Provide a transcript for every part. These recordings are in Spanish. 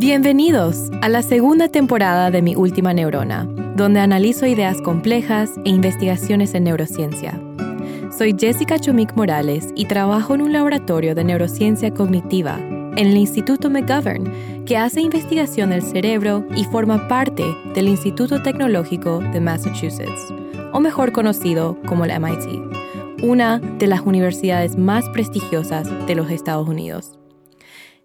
Bienvenidos a la segunda temporada de Mi Última Neurona, donde analizo ideas complejas e investigaciones en neurociencia. Soy Jessica Chomik Morales y trabajo en un laboratorio de neurociencia cognitiva en el Instituto McGovern, que hace investigación del cerebro y forma parte del Instituto Tecnológico de Massachusetts, o mejor conocido como la MIT, una de las universidades más prestigiosas de los Estados Unidos.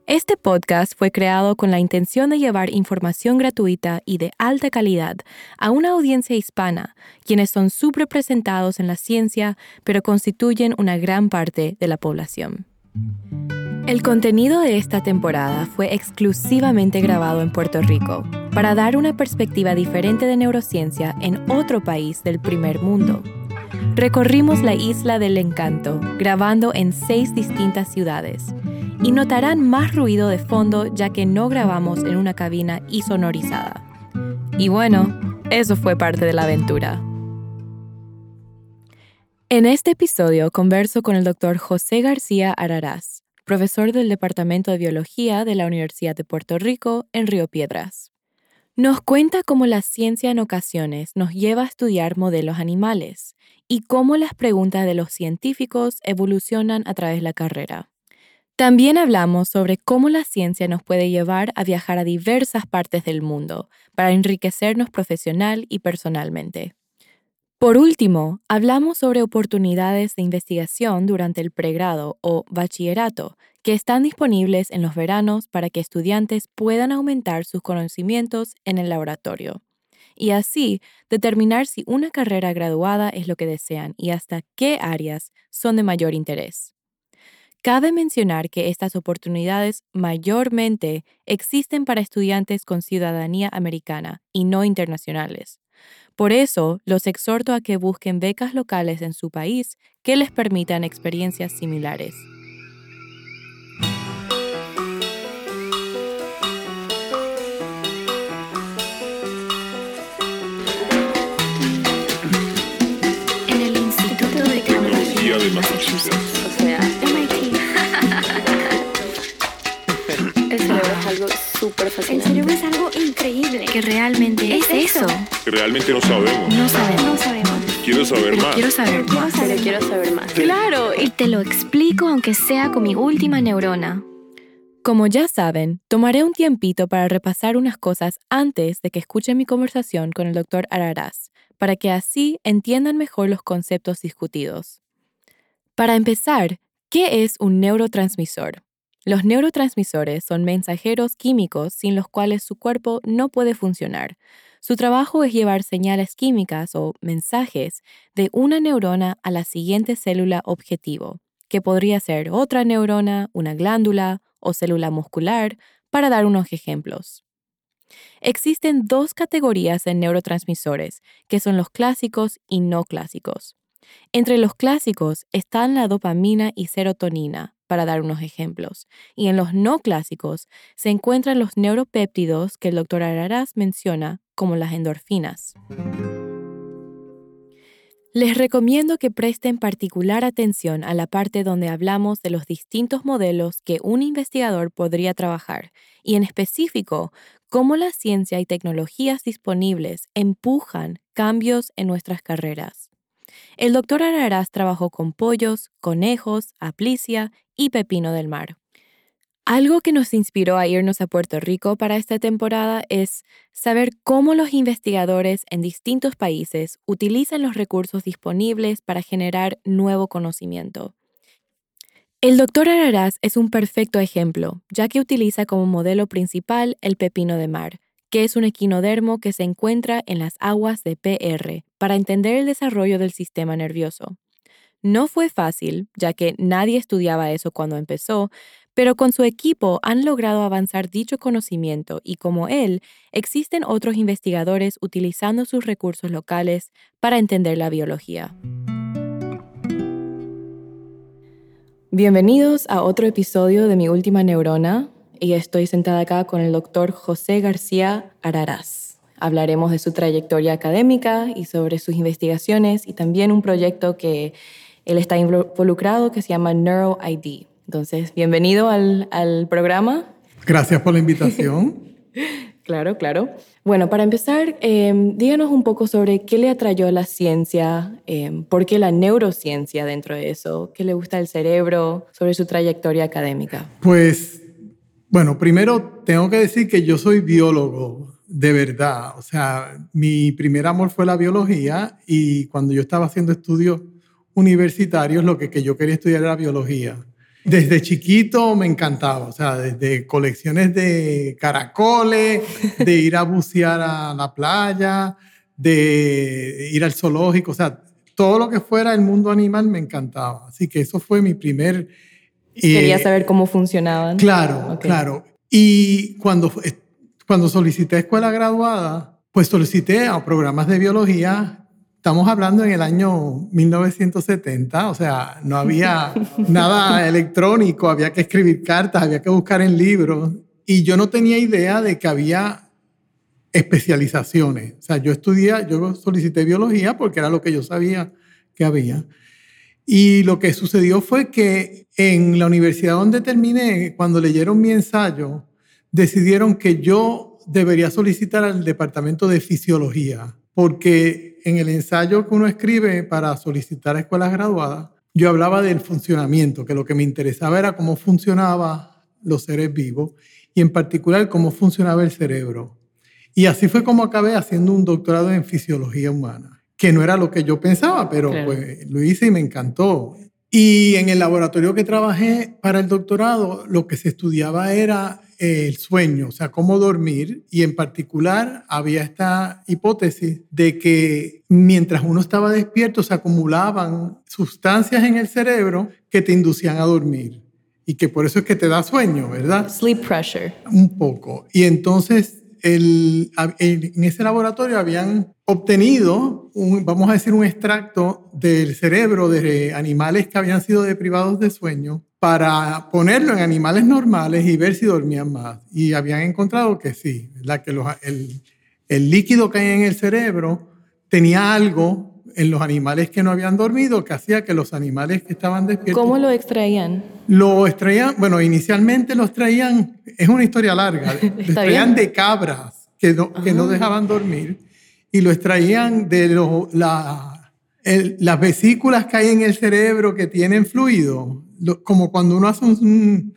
Este podcast fue creado con la intención de llevar información gratuita y de alta calidad a una audiencia hispana, quienes son subrepresentados en la ciencia, pero constituyen una gran parte de la población. El contenido de esta temporada fue exclusivamente grabado en Puerto Rico para dar una perspectiva diferente de neurociencia en otro país del primer mundo. Recorrimos la isla del encanto, grabando en seis distintas ciudades, y notarán más ruido de fondo ya que no grabamos en una cabina sonorizada. Y bueno, eso fue parte de la aventura. En este episodio converso con el doctor José García Araraz, profesor del Departamento de Biología de la Universidad de Puerto Rico en Río Piedras. Nos cuenta cómo la ciencia en ocasiones nos lleva a estudiar modelos animales y cómo las preguntas de los científicos evolucionan a través de la carrera. También hablamos sobre cómo la ciencia nos puede llevar a viajar a diversas partes del mundo para enriquecernos profesional y personalmente. Por último, hablamos sobre oportunidades de investigación durante el pregrado o bachillerato que están disponibles en los veranos para que estudiantes puedan aumentar sus conocimientos en el laboratorio y así determinar si una carrera graduada es lo que desean y hasta qué áreas son de mayor interés. Cabe mencionar que estas oportunidades mayormente existen para estudiantes con ciudadanía americana y no internacionales. Por eso, los exhorto a que busquen becas locales en su país que les permitan experiencias similares. De Massachusetts. O sea, MIT. El cerebro es algo súper El fascinante. cerebro es algo increíble. que realmente es eso. que realmente no sabemos. No sabemos, No sabemos. Quiero saber pero más. quiero saber más. Pero quiero saber más. Claro, y te lo explico aunque sea con mi última neurona. Como ya saben, tomaré un tiempito para repasar unas cosas antes de que escuchen mi conversación con el doctor Araraz, para que así entiendan mejor los conceptos discutidos. Para empezar, ¿qué es un neurotransmisor? Los neurotransmisores son mensajeros químicos sin los cuales su cuerpo no puede funcionar. Su trabajo es llevar señales químicas o mensajes de una neurona a la siguiente célula objetivo, que podría ser otra neurona, una glándula o célula muscular, para dar unos ejemplos. Existen dos categorías en neurotransmisores, que son los clásicos y no clásicos. Entre los clásicos están la dopamina y serotonina, para dar unos ejemplos, y en los no clásicos se encuentran los neuropéptidos que el doctor Araraz menciona como las endorfinas. Les recomiendo que presten particular atención a la parte donde hablamos de los distintos modelos que un investigador podría trabajar y en específico cómo la ciencia y tecnologías disponibles empujan cambios en nuestras carreras. El doctor Araraz trabajó con pollos, conejos, aplicia y pepino del mar. Algo que nos inspiró a irnos a Puerto Rico para esta temporada es saber cómo los investigadores en distintos países utilizan los recursos disponibles para generar nuevo conocimiento. El doctor Araraz es un perfecto ejemplo, ya que utiliza como modelo principal el pepino de mar, que es un equinodermo que se encuentra en las aguas de PR, para entender el desarrollo del sistema nervioso. No fue fácil, ya que nadie estudiaba eso cuando empezó, pero con su equipo han logrado avanzar dicho conocimiento y como él, existen otros investigadores utilizando sus recursos locales para entender la biología. Bienvenidos a otro episodio de Mi Última Neurona y estoy sentada acá con el doctor José García Araraz. Hablaremos de su trayectoria académica y sobre sus investigaciones y también un proyecto que él está involucrado que se llama NeuroID. Entonces, bienvenido al, al programa. Gracias por la invitación. claro, claro. Bueno, para empezar, em, díganos un poco sobre qué le atrayó la ciencia, em, por qué la neurociencia dentro de eso, qué le gusta el cerebro, sobre su trayectoria académica. Pues, bueno, primero tengo que decir que yo soy biólogo, de verdad. O sea, mi primer amor fue la biología y cuando yo estaba haciendo estudios universitarios, lo que, yo quería estudiar era biología. Desde chiquito me encantaba, o sea, desde colecciones de caracoles, de ir a bucear a la playa, de ir al zoológico, o sea, todo lo que fuera el mundo animal me encantaba. Así que eso fue mi primer... Quería eh, saber cómo funcionaban. Claro, claro. Y cuando, cuando solicité escuela graduada, pues solicité a programas de biología Estamos hablando en el año 1970, o sea, no había nada electrónico, había que escribir cartas, había que buscar en libros, y yo no tenía idea de que había especializaciones. O sea, yo estudié, yo solicité biología porque era lo que yo sabía que había. Y lo que sucedió fue que en la universidad donde terminé, cuando leyeron mi ensayo, decidieron que yo debería solicitar al departamento de fisiología, porque en el ensayo que uno escribe para solicitar a escuelas graduadas, yo hablaba del funcionamiento, que lo que me interesaba era cómo funcionaban los seres vivos y en particular cómo funcionaba el cerebro. Y así fue como acabé haciendo un doctorado en fisiología humana, que no era lo que yo pensaba, pero pues lo hice y me encantó. Y en el laboratorio que trabajé para el doctorado, lo que se estudiaba era el sueño, o sea, cómo dormir, y en particular había esta hipótesis de que mientras uno estaba despierto se acumulaban sustancias en el cerebro que te inducían a dormir y que por eso es que te da sueño, ¿verdad? Sleep pressure. Un poco. Y entonces en ese laboratorio habían obtenido, un, vamos a decir, un extracto del cerebro de animales que habían sido deprivados de sueño para ponerlo en animales normales y ver si dormían más. Y habían encontrado que sí, la que el, el líquido que hay en el cerebro tenía algo en los animales que no habían dormido que hacía que los animales que estaban despiertos... ¿Cómo lo extraían? Lo extraían, bueno, inicialmente lo extraían, es una historia larga, lo extraían de cabras que no, que no ah. dejaban dormir y lo extraían de los, la, las vesículas que hay en el cerebro que tienen fluido como cuando uno hace un,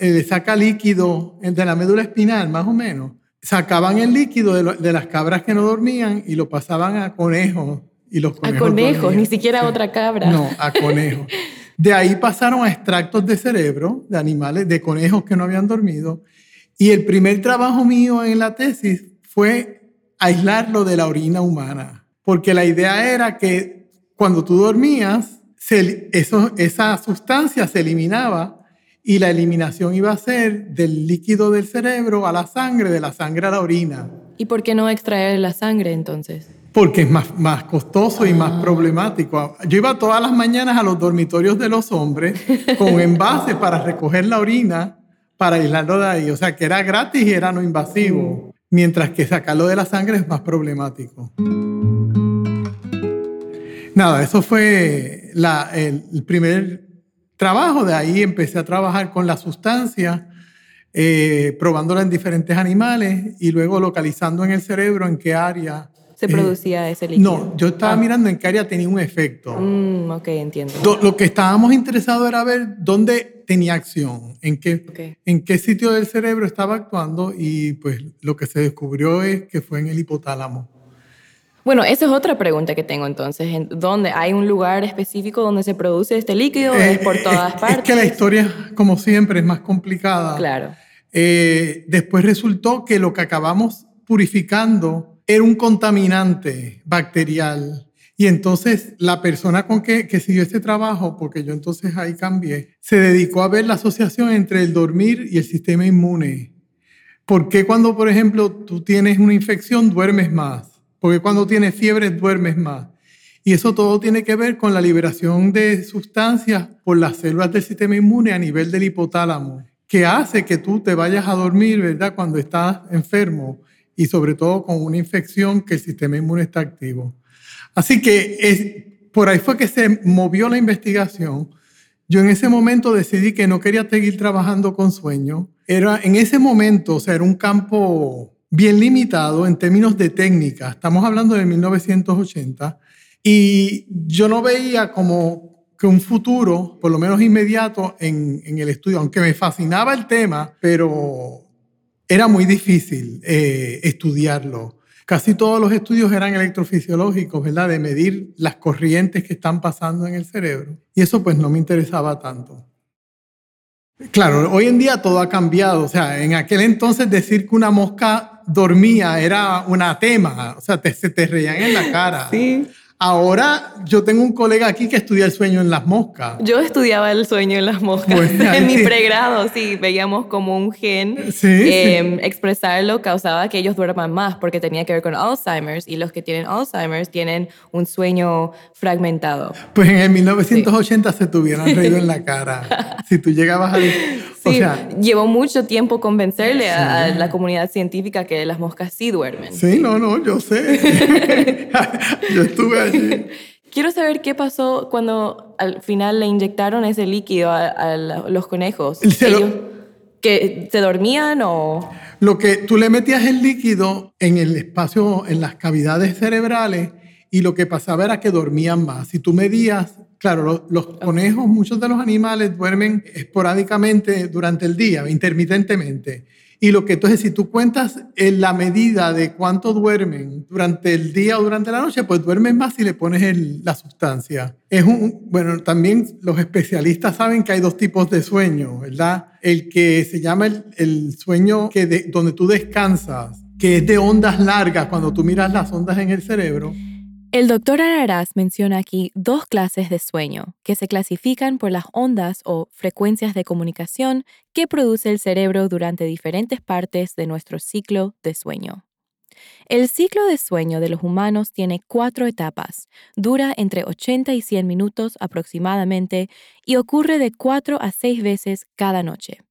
eh, saca líquido de la médula espinal, más o menos, sacaban el líquido de, las cabras que no dormían y lo pasaban a conejos. Y los conejos a conejos, ni siquiera a otra cabra. No, a conejos. De ahí pasaron a extractos de cerebro de animales, de conejos que no habían dormido. Y el primer trabajo mío en la tesis fue aislarlo de la orina humana. Porque la idea era que cuando tú dormías, eso, esa sustancia se eliminaba y la eliminación iba a ser del líquido del cerebro a la sangre, de la sangre a la orina. ¿Y por qué no extraer la sangre entonces? Porque es más, más costoso y más ah. problemático. Yo iba todas las mañanas a los dormitorios de los hombres con envases para recoger la orina para aislarlo de ahí. O sea, que era gratis y era no invasivo. Mientras que sacarlo de la sangre es más problemático. Nada, eso fue el, primer trabajo. De ahí empecé a trabajar con la sustancia, eh, probándola en diferentes animales y luego localizando en el cerebro en qué área. ¿Se producía ese líquido? No, yo estaba ah. mirando en qué área tenía un efecto. Mm, ok, entiendo. Lo, que estábamos interesados era ver dónde tenía acción, en qué, en qué sitio del cerebro estaba actuando y pues lo que se descubrió es que fue en el hipotálamo. Bueno, esa es otra pregunta que tengo entonces. ¿Dónde hay un lugar específico donde se produce este líquido? ¿Es por todas partes? Es que la historia, como siempre, es más complicada. Claro. Eh, después resultó que lo que acabamos purificando era un contaminante bacterial. Y entonces la persona con que, que siguió este trabajo, porque yo entonces ahí cambié, se dedicó a ver la asociación entre el dormir y el sistema inmune. ¿Por qué cuando, por ejemplo, tú tienes una infección duermes más? porque cuando tienes fiebre duermes más. Y eso todo tiene que ver con la liberación de sustancias por las células del sistema inmune a nivel del hipotálamo, que hace que tú te vayas a dormir, ¿verdad? Cuando estás enfermo y sobre todo con una infección que el sistema inmune está activo. Así que es, por ahí fue que se movió la investigación. yo en ese momento decidí que no quería seguir trabajando con sueño. Era en ese momento, o sea, era un campo bien limitado en términos de técnica. Estamos hablando de 1980 y yo no veía como que un futuro, por lo menos inmediato, en, en el estudio, aunque me fascinaba el tema, pero era muy difícil eh, estudiarlo. Casi todos los estudios eran electrofisiológicos, ¿verdad? De medir las corrientes que están pasando en el cerebro. Y eso pues no me interesaba tanto. Claro, hoy en día todo ha cambiado. O sea, en aquel entonces decir que una mosca dormía era una tema. O sea, se te reían en la cara. Sí. Ahora yo tengo un colega aquí que estudia el sueño en las moscas. Yo estudiaba el sueño en las moscas. Pues, en mi sí. pregrado, sí, veíamos como un gen Sí, eh, expresarlo causaba que ellos duerman más porque tenía que ver con Alzheimer's y los que tienen Alzheimer's tienen un sueño fragmentado. Pues en el 1980 se te hubieran reído en la cara. Si tú llegabas a... O Sí, sea, llevó mucho tiempo convencerle a, a la comunidad científica que las moscas sí duermen. sí, no, no, yo sé. yo estuve Quiero saber qué pasó cuando al final le inyectaron ese líquido a, los conejos. Se lo- Ellos, ¿Que se dormían o...? Lo que tú le metías el líquido en el espacio, en las cavidades cerebrales, y lo que pasaba era que dormían más. Si tú medías, claro, lo- los, conejos, muchos de los animales duermen esporádicamente durante el día, intermitentemente. Y lo que entonces, si tú cuentas en la medida de cuánto duermen durante el día o durante la noche, pues duermen más si le pones la sustancia. Es un, bueno, también los especialistas saben que hay dos tipos de sueño, ¿verdad? El que se llama el, el sueño que de- donde tú descansas, que es de ondas largas, cuando tú miras las ondas en el cerebro. El doctor Araraz menciona aquí dos clases de sueño que se clasifican por las ondas o frecuencias de comunicación que produce el cerebro durante diferentes partes de nuestro ciclo de sueño. El ciclo de sueño de los humanos tiene cuatro etapas, dura entre 80 y 100 minutos aproximadamente y ocurre de cuatro a seis veces cada noche.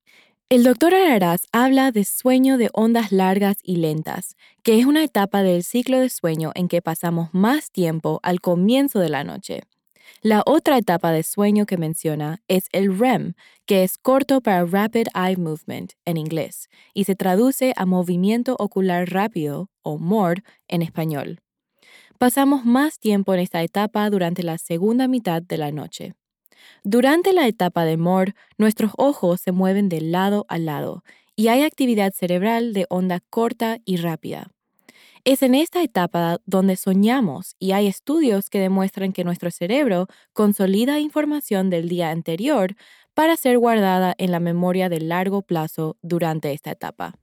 El doctor Araraz habla de sueño de ondas largas y lentas, que es una etapa del ciclo de sueño en que pasamos más tiempo al comienzo de la noche. La otra etapa de sueño que menciona es el REM, que es corto para Rapid Eye Movement en inglés y se traduce a movimiento ocular rápido o MORD en español. Pasamos más tiempo en esta etapa durante la segunda mitad de la noche. Durante la etapa de MORD, nuestros ojos se mueven de lado a lado y hay actividad cerebral de onda corta y rápida. Es en esta etapa donde soñamos y hay estudios que demuestran que nuestro cerebro consolida información del día anterior para ser guardada en la memoria de largo plazo durante esta etapa.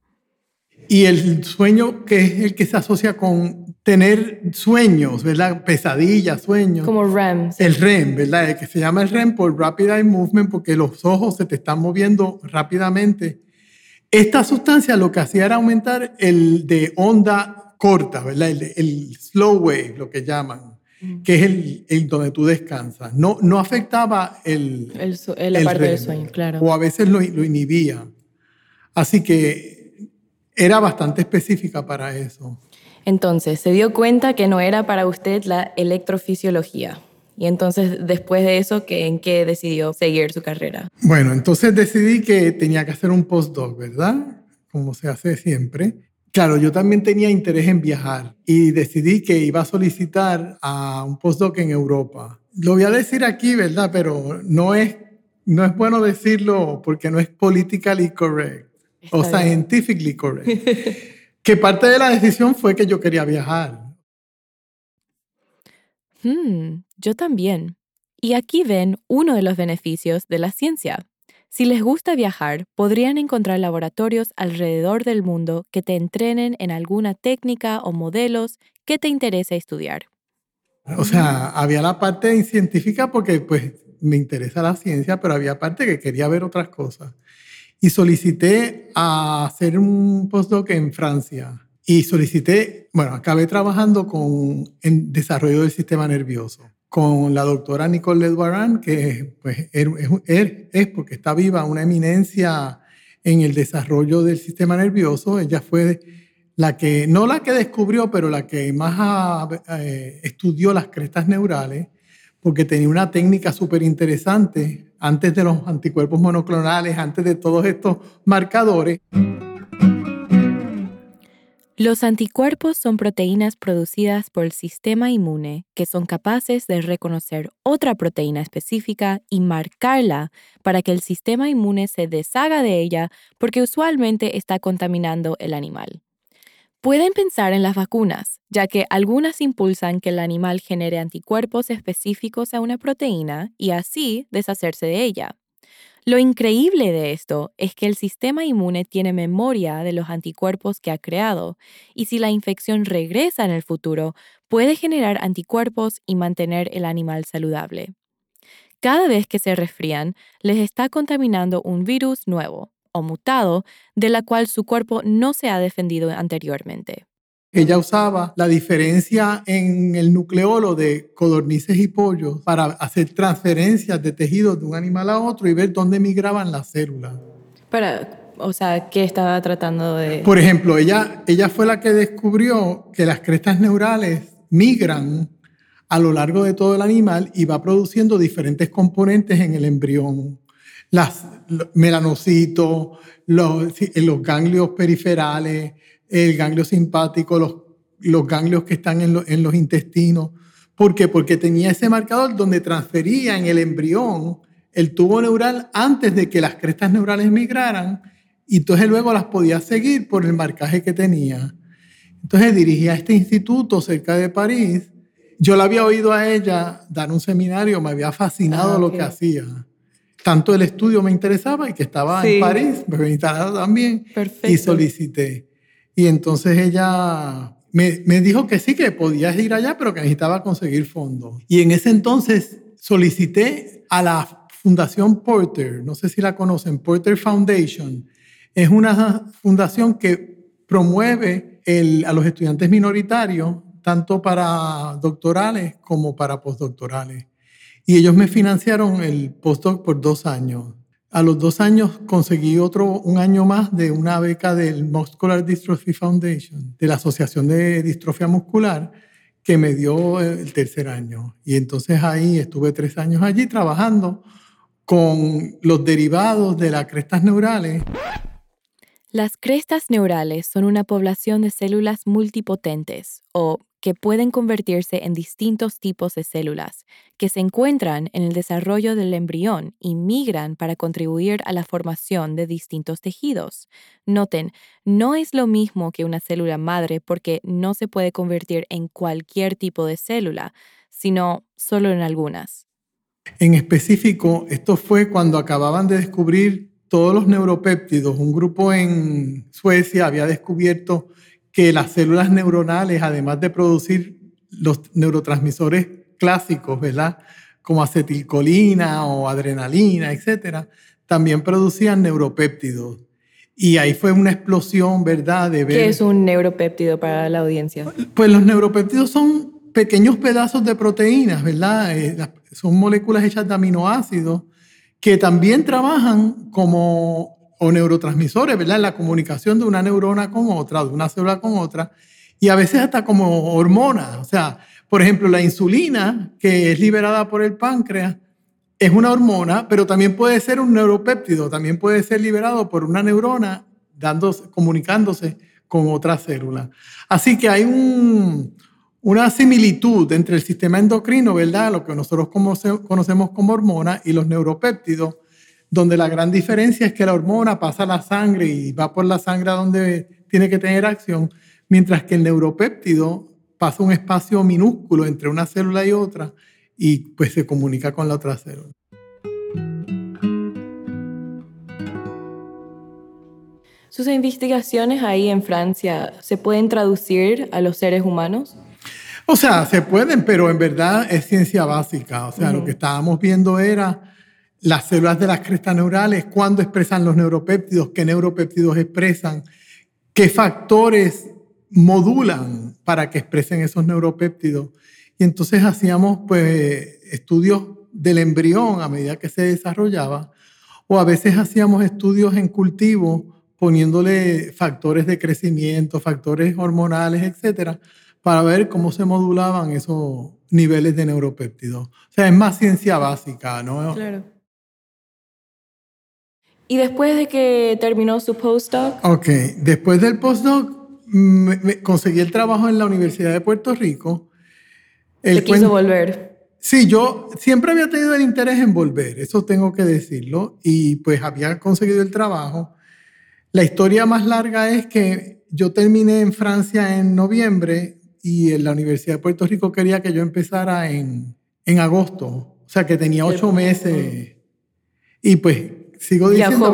Y el sueño que es el que se asocia con tener sueños, ¿verdad? Pesadillas, sueños. Como REM. sí. El REM, ¿verdad? El que se llama el REM por Rapid Eye Movement porque los ojos se te están moviendo rápidamente. Esta sustancia lo que hacía era aumentar el de onda corta, ¿verdad? El, el slow wave, lo que llaman, que es el, el donde tú descansas. No, no afectaba el, El la parte del REM, sueño, claro. O a veces lo, lo inhibía. Así que era bastante específica para eso. Entonces, se dio cuenta que no era para usted la electrofisiología. Y entonces, después de eso, ¿qué- ¿en qué decidió seguir su carrera? Bueno, entonces decidí que tenía que hacer un postdoc, ¿verdad? Como se hace siempre. Claro, yo también tenía interés en viajar y decidí que iba a solicitar a un postdoc en Europa. Lo voy a decir aquí, ¿verdad? Pero no es, no es bueno decirlo porque no es politically correct Está bien. scientifically correct. que parte de la decisión fue que yo quería viajar. Hmm, yo también. Y aquí ven uno de los beneficios de la ciencia. Si les gusta viajar, podrían encontrar laboratorios alrededor del mundo que te entrenen en alguna técnica o modelos que te interese estudiar. O sea, había la parte científica porque pues me interesa la ciencia, pero había parte que quería ver otras cosas. Y solicité a hacer un postdoc en Francia. Y solicité, bueno, acabé trabajando con en desarrollo del sistema nervioso con la doctora Nicole Ledwaran, que pues, es, es, es porque está viva, una eminencia en el desarrollo del sistema nervioso. Ella fue la que, no la que descubrió, pero la que más eh, estudió las crestas neurales, porque tenía una técnica súper interesante antes de los anticuerpos monoclonales, antes de todos estos marcadores. Los anticuerpos son proteínas producidas por el sistema inmune que son capaces de reconocer otra proteína específica y marcarla para que el sistema inmune se deshaga de ella porque usualmente está contaminando el animal. Pueden pensar en las vacunas, ya que algunas impulsan que el animal genere anticuerpos específicos a una proteína y así deshacerse de ella. Lo increíble de esto es que el sistema inmune tiene memoria de los anticuerpos que ha creado y si la infección regresa en el futuro, puede generar anticuerpos y mantener el animal saludable. Cada vez que se resfrían, les está contaminando un virus nuevo, o mutado de la cual su cuerpo no se ha defendido anteriormente. Ella usaba la diferencia en el nucleolo de codornices y pollos para hacer transferencias de tejidos de un animal a otro y ver dónde migraban las células. Para, o sea, ¿qué estaba tratando de...? Por ejemplo, ella, ella fue la que descubrió que las crestas neurales migran a lo largo de todo el animal y va produciendo diferentes componentes en el embrión las melanocitos, los, los ganglios periferales, el ganglio simpático, los, los ganglios que están en, en los intestinos. ¿Por qué? Porque tenía ese marcador donde transfería en el embrión el tubo neural antes de que las crestas neurales migraran y entonces luego las podía seguir por el marcaje que tenía. Entonces dirigía este instituto cerca de París. Yo la había oído a ella dar un seminario, me había fascinado ah, lo que hacía tanto el estudio me interesaba y que estaba en París, me interesaba también. Perfecto. Y solicité. Y entonces ella me, me, dijo que sí, que podía ir allá, pero que necesitaba conseguir fondos. Y en ese entonces solicité a la Fundación Porter, no sé si la conocen, Porter Foundation. Es una fundación que promueve el, a los estudiantes minoritarios, tanto para doctorales como para postdoctorales. Y ellos me financiaron el postdoc por dos años. A los dos años conseguí otro, un año más de una beca del Muscular Dystrophy Foundation, de la Asociación de Distrofia Muscular, que me dio el tercer año. Y entonces ahí estuve tres años allí trabajando con los derivados de las crestas neurales. Las crestas neurales son una población de células multipotentes o que pueden convertirse en distintos tipos de células, que se encuentran en el desarrollo del embrión y migran para contribuir a la formación de distintos tejidos. Noten, no es lo mismo que una célula madre porque no se puede convertir en cualquier tipo de célula, sino solo en algunas. En específico, esto fue cuando acababan de descubrir todos los neuropéptidos. Un grupo en Suecia había descubierto que las células neuronales, además de producir los neurotransmisores clásicos, ¿verdad? Como acetilcolina o adrenalina, etcétera, también producían neuropéptidos. Y ahí fue una explosión, ¿verdad? De ver... ¿Qué es un neuropéptido para la audiencia? Pues los neuropéptidos son pequeños pedazos de proteínas, ¿verdad? Eh, son moléculas hechas de aminoácidos que también trabajan como o neurotransmisores, ¿verdad? La comunicación de una neurona con otra, de una célula con otra, y a veces hasta como hormonas. O sea, por ejemplo, la insulina, que es liberada por el páncreas, es una hormona, pero también puede ser un neuropéptido, también puede ser liberado por una neurona dándose, comunicándose con otra célula. Así que hay un, una similitud entre el sistema endocrino, ¿verdad? Lo que nosotros conocemos como hormona y los neuropéptidos, donde la gran diferencia es que la hormona pasa a la sangre y va por la sangre a donde tiene que tener acción, mientras que el neuropéptido pasa un espacio minúsculo entre una célula y otra y pues se comunica con la otra célula. ¿Sus investigaciones ahí en Francia se pueden traducir a los seres humanos? O sea, se pueden, pero en verdad es ciencia básica. O sea, lo que estábamos viendo era las células de las crestas neurales, cuándo expresan los neuropéptidos, qué neuropéptidos expresan, qué factores modulan para que expresen esos neuropéptidos. Y entonces hacíamos pues, estudios del embrión a medida que se desarrollaba, o a veces hacíamos estudios en cultivo poniéndole factores de crecimiento, factores hormonales, etcétera, para ver cómo se modulaban esos niveles de neuropéptidos. O sea, es más ciencia básica, ¿no? Claro. ¿Y después de que terminó su postdoc? Ok, después del postdoc me, me conseguí el trabajo en la Universidad de Puerto Rico. El ¿Le quiso volver? Sí, yo siempre había tenido el interés en volver, eso tengo que decirlo, y pues había conseguido el trabajo. La historia más larga es que yo terminé en Francia en noviembre y en la Universidad de Puerto Rico quería que yo empezara en, en agosto, o sea que tenía ocho meses. Y pues sigo diciendo,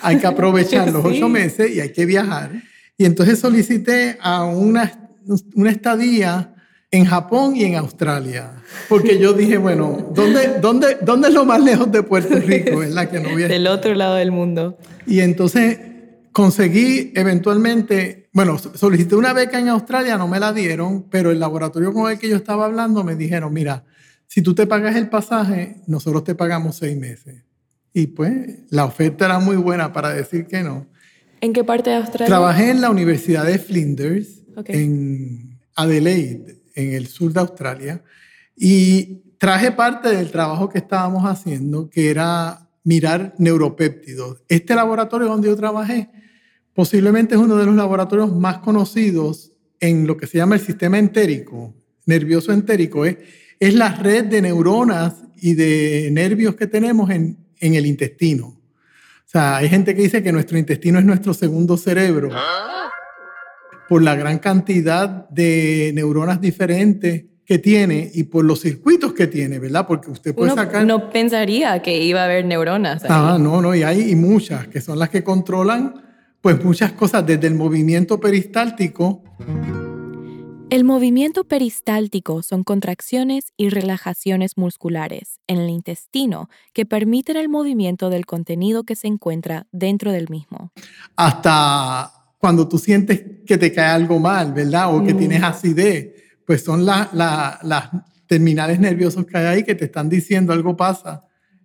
hay que aprovechar los ocho meses y hay que viajar. Y entonces solicité a una, una estadía en Japón y en Australia. Porque yo dije, bueno, ¿dónde, dónde, dónde es lo más lejos de Puerto Rico? Es la que no viene. Del otro lado del mundo. Y entonces conseguí eventualmente, bueno, solicité una beca en Australia, no me la dieron, pero el laboratorio con el que yo estaba hablando me dijeron, mira, si tú te pagas el pasaje, nosotros te pagamos seis meses. Y pues la oferta era muy buena para decir que no. ¿En qué parte de Australia? Trabajé en la Universidad de Flinders, en Adelaide, en el sur de Australia, y traje parte del trabajo que estábamos haciendo, que era mirar neuropéptidos. Este laboratorio donde yo trabajé posiblemente es uno de los laboratorios más conocidos en lo que se llama el sistema entérico, nervioso entérico. Es, es la red de neuronas y de nervios que tenemos en, en el intestino. O sea, hay gente que dice que nuestro intestino es nuestro segundo cerebro por la gran cantidad de neuronas diferentes que tiene y por los circuitos que tiene, ¿verdad? Porque usted puede Uno sacar... no pensaría que iba a haber neuronas. ahí. Ah, no, no, y hay y muchas, que son las que controlan pues muchas cosas, desde el movimiento peristáltico. El movimiento peristáltico son contracciones y relajaciones musculares en el intestino que permiten el movimiento del contenido que se encuentra dentro del mismo. hasta cuando tú sientes que te cae algo mal, ¿verdad? O que Mm. tienes acidez, pues son la- la- las terminales nerviosos que hay ahí que te están diciendo algo pasa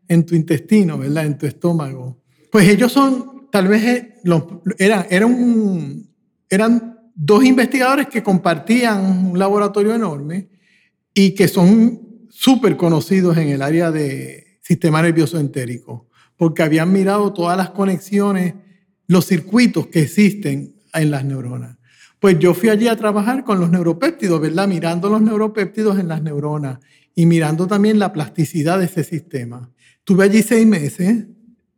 en tu intestino, ¿verdad? En tu estómago. Pues ellos son, tal vez, eh, los, eran, eran, un- eran dos investigadores que compartían un laboratorio enorme y que son súper conocidos en el área de sistema nervioso entérico, porque habían mirado todas las conexiones, los circuitos que existen en las neuronas. Pues yo fui allí a trabajar con los neuropéptidos, ¿verdad? Mirando los neuropéptidos en las neuronas y mirando también la plasticidad de ese sistema. Estuve allí seis meses.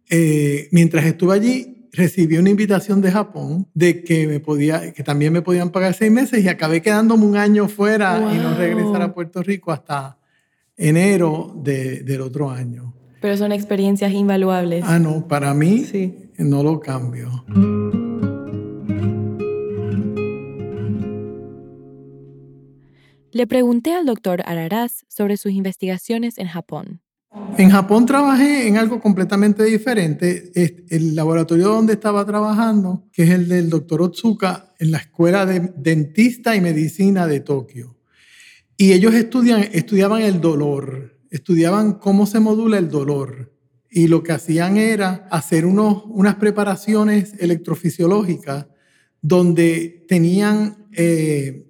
eh, mientras estuve allí, recibí una invitación de Japón de que, me podía, que también me podían pagar seis meses y acabé quedándome un año fuera y no Wow. regresar a Puerto Rico hasta enero de- del otro año. Pero son experiencias invaluables. Ah, no, para mí Sí. no lo cambio. Le pregunté al doctor Araraz sobre sus investigaciones en Japón. En Japón trabajé en algo completamente diferente. El laboratorio donde estaba trabajando, que es el del doctor Otsuka, en la Escuela de Dentista y Medicina de Tokio. Y ellos estudiaban el dolor, estudiaban cómo se modula el dolor. Y lo que hacían era hacer unos, unas preparaciones electrofisiológicas donde tenían, eh,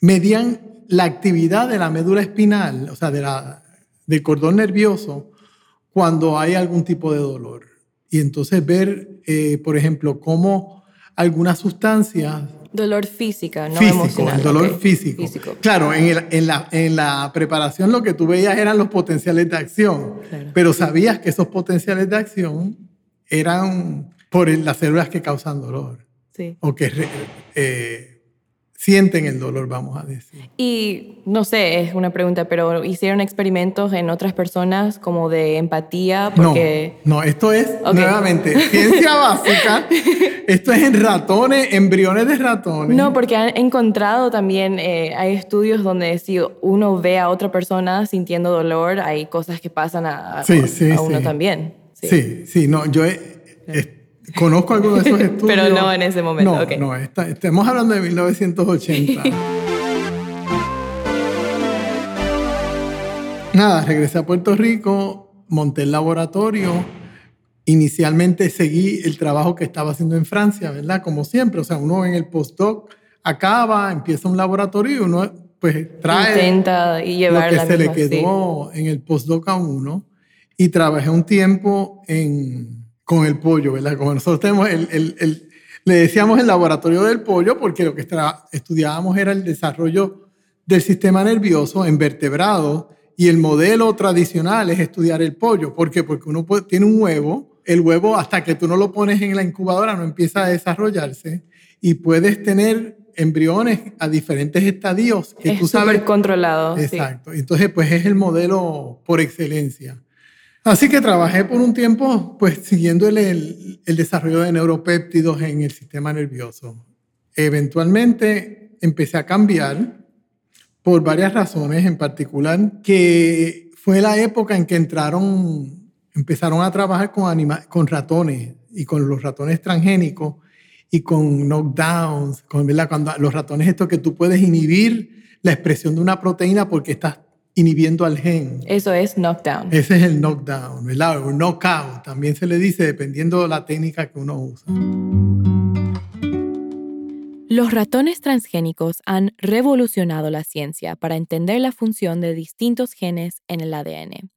medían la actividad de la médula espinal, o sea, de la, del cordón nervioso, cuando hay algún tipo de dolor. Y entonces ver, eh, por ejemplo, cómo algunas sustancias Dolor física, no físico, emocional. dolor físico. Claro, en, el- en la, en la preparación lo que tú veías eran los potenciales de acción, Claro. pero sabías que esos potenciales de acción eran por las células que causan dolor Sí. o que eh, sienten el dolor, vamos a decir. Y no sé, es una pregunta, pero hicieron experimentos en otras personas como de empatía, porque No, no, esto es Ok. nuevamente ciencia básica. Esto es en ratones, embriones de ratones. no, porque han encontrado también, eh, hay estudios donde si uno ve a otra persona sintiendo dolor, hay cosas que pasan a, a- Sí, sí, a uno sí. también. Sí, sí, no, yo he- he- conozco algunos de esos estudios. Pero no en ese momento, No, ok. no, esta- estamos hablando de 1980. Nada, regresé a Puerto Rico, monté el laboratorio. Inicialmente seguí el trabajo que estaba haciendo en Francia, ¿verdad? Como siempre, o sea, uno en el postdoc acaba, empieza un laboratorio y uno pues trae Intenta llevar lo que se le misma, sí. quedó en el postdoc a uno y trabajé un tiempo en, con el pollo, ¿verdad? Como nosotros tenemos el, el- el- le decíamos el laboratorio del pollo porque lo que estudiábamos era el desarrollo del sistema nervioso en vertebrados y el modelo tradicional es estudiar el pollo. ¿Por qué? Porque uno puede- tiene un huevo, el huevo hasta que tú no lo pones en la incubadora no empieza a desarrollarse y puedes tener embriones a diferentes estadios que Es tú sabes controlado. sí. Exacto. Entonces, pues es el modelo por excelencia. Así que trabajé por un tiempo, pues siguiendo el, desarrollo de neuropéptidos en el sistema nervioso. Eventualmente empecé a cambiar por varias razones, en particular que fue la época en que entraron, empezaron a trabajar con, ratones y con los ratones transgénicos y con knockdowns, con. Cuando los ratones estos que tú puedes inhibir la expresión de una proteína porque estás inhibiendo al gen. Eso es knockdown. Ese es el knockdown, ¿verdad? O knockout, también se le dice dependiendo de la técnica que uno usa. Los ratones transgénicos han revolucionado la ciencia para entender la función de distintos genes en el ADN.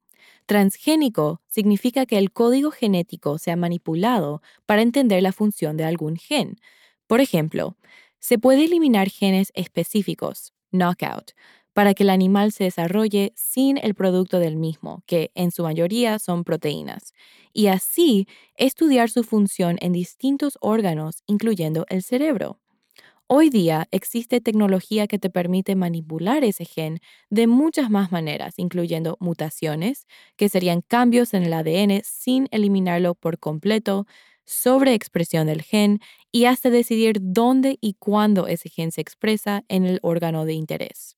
Transgénico significa que el código genético se ha manipulado para entender la función de algún gen. Por ejemplo, se puede eliminar genes específicos, knockout, para que el animal se desarrolle sin el producto del mismo, que en su mayoría son proteínas, y así estudiar su función en distintos órganos, incluyendo el cerebro. Hoy día existe tecnología que te permite manipular ese gen de muchas más maneras, incluyendo mutaciones, que serían cambios en el ADN sin eliminarlo por completo, sobreexpresión del gen y hasta decidir dónde y cuándo ese gen se expresa en el órgano de interés.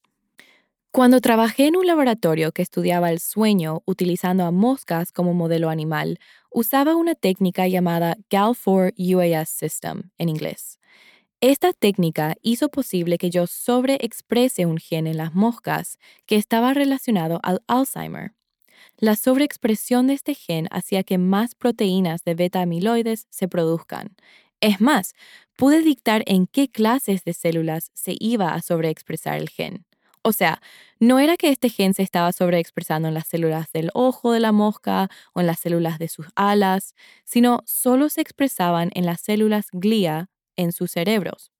Cuando trabajé en un laboratorio que estudiaba el sueño utilizando a moscas como modelo animal, usaba una técnica llamada GAL4 UAS System en inglés. Esta técnica hizo posible que yo sobreexprese un gen en las moscas que estaba relacionado al Alzheimer. La sobreexpresión de este gen hacía que más proteínas de beta amiloides se produzcan. Es más, pude dictar en qué clases de células se iba a sobreexpresar el gen. O sea, no era que este gen se estaba sobreexpresando en las células del ojo de la mosca o en las células de sus alas, sino solo se expresaban en las células glía en sus cerebros.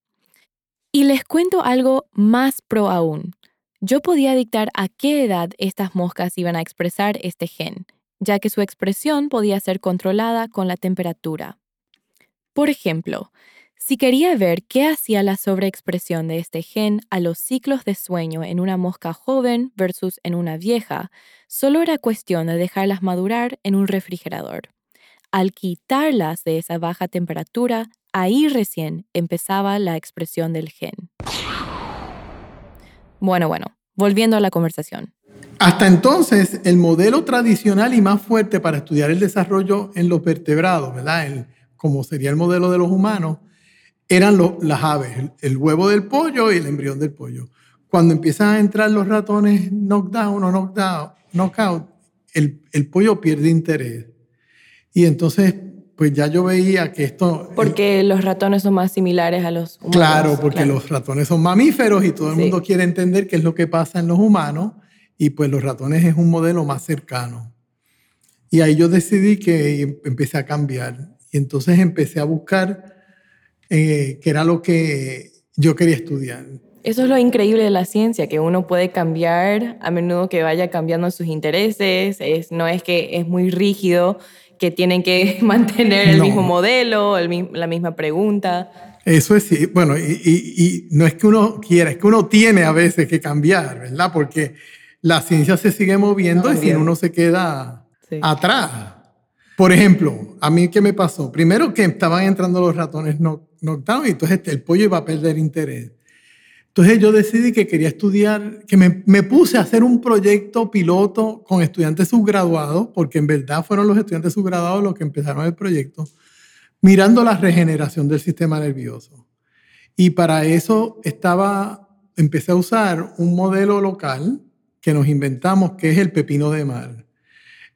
Y les cuento algo más pro aún. Yo podía dictar a qué edad estas moscas iban a expresar este gen, ya que su expresión podía ser controlada con la temperatura. Por ejemplo, si quería ver qué hacía la sobreexpresión de este gen a los ciclos de sueño en una mosca joven versus en una vieja, solo era cuestión de dejarlas madurar en un refrigerador. Al quitarlas de esa baja temperatura, ahí recién empezaba la expresión del gen. Bueno, bueno, volviendo a la conversación. Hasta entonces, el modelo tradicional y más fuerte para estudiar el desarrollo en los vertebrados, ¿verdad? El- como sería el modelo de los humanos, eran lo- las aves, el, el huevo del pollo y el embrión del pollo. Cuando empiezan a entrar los ratones knockdown o knockdown, knockout, el, el pollo pierde interés. Y entonces, pues ya yo veía que esto... Porque los ratones son más similares a los humanos. Claro, porque claro. los ratones son mamíferos y todo el Sí. mundo quiere entender qué es lo que pasa en los humanos y pues los ratones es un modelo más cercano. Y ahí yo decidí que em- empecé a cambiar y entonces empecé a buscar eh, qué era lo que yo quería estudiar. Eso es lo increíble de la ciencia, que uno puede cambiar a menudo que vaya cambiando sus intereses. Es, no es que es muy rígido, que tienen que mantener el No. mismo modelo, el la misma pregunta. Eso es sí, bueno, y, y- y no es que uno quiera, es que uno tiene a veces que cambiar, ¿verdad? Porque la ciencia se sigue moviendo y si uno se queda Sí. atrás. Por ejemplo, a mí, ¿qué me pasó? Primero que estaban entrando los ratones knock- knockdown y entonces el pollo iba a perder interés. Entonces yo decidí que quería estudiar, que me, me puse a hacer un proyecto piloto con estudiantes subgraduados, porque en verdad fueron los estudiantes subgraduados los que empezaron el proyecto, mirando la regeneración del sistema nervioso. Y para eso estaba, empecé a usar un modelo local que nos inventamos, que es el pepino de mar.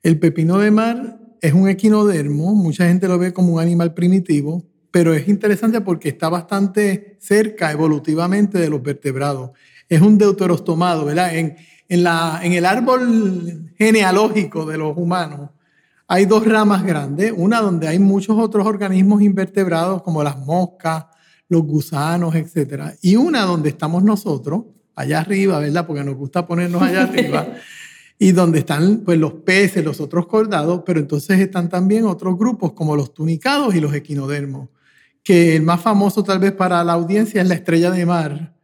El pepino de mar es un equinodermo, mucha gente lo ve como un animal primitivo, pero es interesante porque está bastante cerca evolutivamente de los vertebrados. es un deuterostomado, ¿verdad? En, en, la, en el árbol genealógico de los humanos hay dos ramas grandes, una donde hay muchos otros organismos invertebrados como las moscas, los gusanos, etc. Y una donde estamos nosotros, allá arriba, ¿verdad? Porque nos gusta ponernos allá arriba. Y donde están pues, los peces, los otros cordados, pero entonces están también otros grupos como los tunicados y los equinodermos, que el más famoso tal vez para la audiencia es la estrella de mar,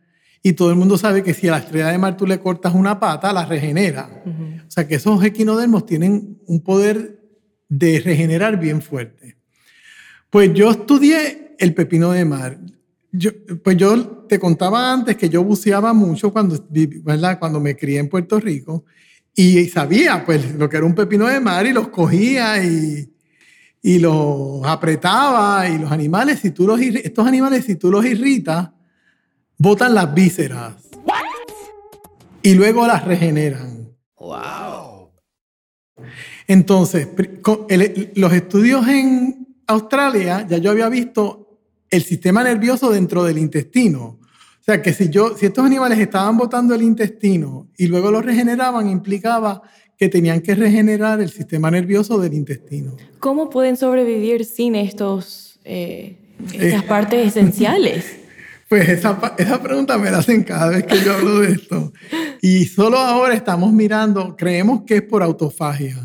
y todo el mundo sabe que si a la estrella de mar tú le cortas una pata, la regenera. O sea que esos equinodermos tienen un poder de regenerar bien fuerte. Pues yo estudié el pepino de mar. Yo, pues yo te contaba antes que yo buceaba mucho cuando, ¿verdad? cuando me crié en Puerto Rico y sabía pues lo que era un pepino de mar y los cogía y, y los apretaba y los animales, si tú los, estos animales, si tú los irritas, botan las vísceras. Y luego las regeneran. ¡Wow! Entonces, los estudios en Australia, ya yo había visto el sistema nervioso dentro del intestino. O sea, que si, yo, si estos animales estaban botando el intestino y luego lo regeneraban, implicaba que tenían que regenerar el sistema nervioso del intestino. ¿Cómo pueden sobrevivir sin estos, eh, estas eh, partes esenciales? Pues esa, esa pregunta me la hacen cada vez que yo hablo de esto. Y solo ahora estamos mirando, creemos que es por autofagia,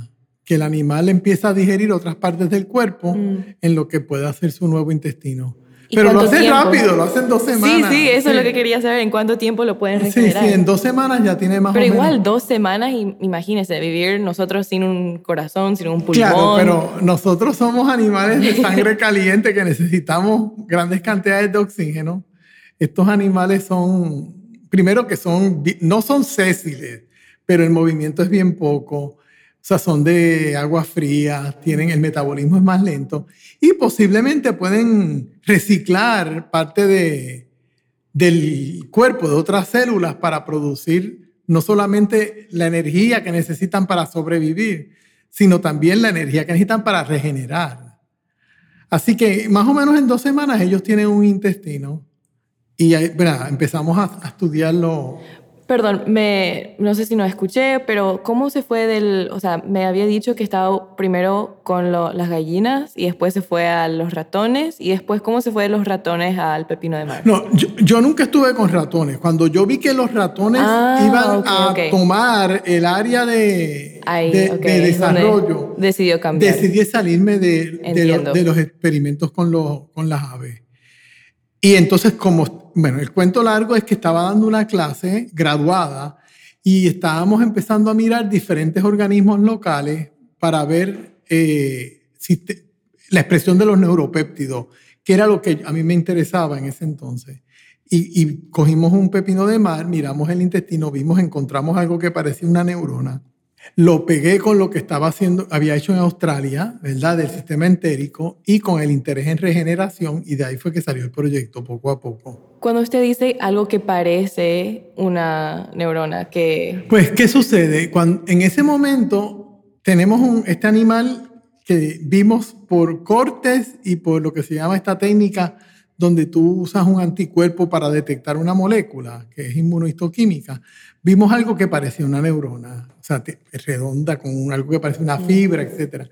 que el animal empieza a digerir otras partes del cuerpo mm. en lo que puede hacer su nuevo intestino. Pero lo hacen rápido, lo hacen dos semanas. Sí, sí, eso es lo que quería saber, en cuánto tiempo lo pueden regenerar. Sí, sí, en dos semanas ya tiene más Pero o igual, dos semanas, imagínese, vivir nosotros sin un corazón, sin un pulmón. Claro, pero nosotros somos animales de sangre caliente que necesitamos grandes cantidades de oxígeno estos animales son, primero que son, no son sésiles, pero el movimiento es bien poco. Sea, son de agua fría, tienen el metabolismo es más lento y posiblemente pueden reciclar parte de, del cuerpo de otras células para producir no solamente la energía que necesitan para sobrevivir, sino también la energía que necesitan para regenerar. Así que más o menos en dos semanas ellos tienen un intestino y ahí, empezamos a, estudiarlo. Perdón, me, no sé si no escuché, pero ¿cómo se fue del, o sea, me había dicho que estaba primero con las gallinas y después se fue a los ratones y después cómo se fue de los ratones al pepino de mar? No, yo, nunca estuve con ratones. Cuando yo vi que los ratones ah, iban a tomar el área de, de, desarrollo, decidió cambiar. Decidí salirme de, de, los experimentos con, los, con las aves. Y entonces, como, bueno, el cuento largo es que estaba dando una clase graduada y estábamos empezando a mirar diferentes organismos locales para ver eh, la expresión de los neuropéptidos, que era lo que a mí me interesaba en ese entonces. Y, y, cogimos un pepino de mar, miramos el intestino, vimos, encontramos algo que parecía una neurona lo pegué con lo que estaba haciendo, había hecho en Australia, ¿verdad? Del sistema entérico y con el interés en regeneración y de ahí fue que salió el proyecto poco a poco. Cuando usted dice algo que parece una neurona, que... Pues, ¿qué sucede? Cuando, en ese momento tenemos un, este animal que vimos por cortes y por lo que se llama esta técnica donde tú usas un anticuerpo para detectar una molécula, que es inmunohistoquímica, vimos algo que parecía una neurona, o sea, redonda, con algo que parecía una fibra, etc.